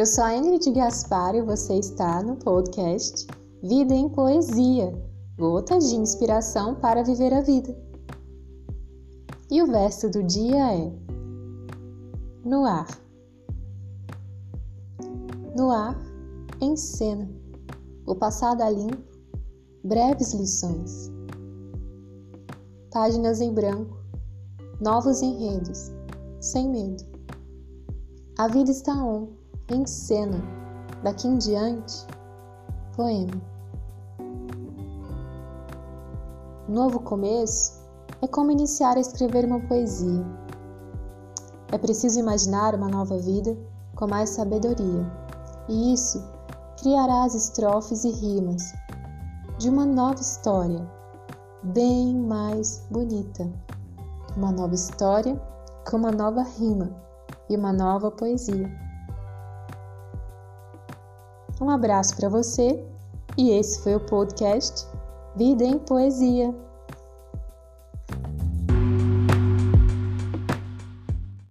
Eu sou a Ingrid Gaspar e você está no podcast Vida em Poesia Gotas de inspiração para viver a vida. E o verso do dia é: No ar. No ar, em cena, o passado a limpo, breves lições. Páginas em branco, novos enredos, sem medo. A vida está on em cena, daqui em diante, poema. Novo começo é como iniciar a escrever uma poesia. É preciso imaginar uma nova vida com mais sabedoria, e isso criará as estrofes e rimas de uma nova história, bem mais bonita. Uma nova história com uma nova rima e uma nova poesia. Um abraço para você e esse foi o podcast Vida em Poesia.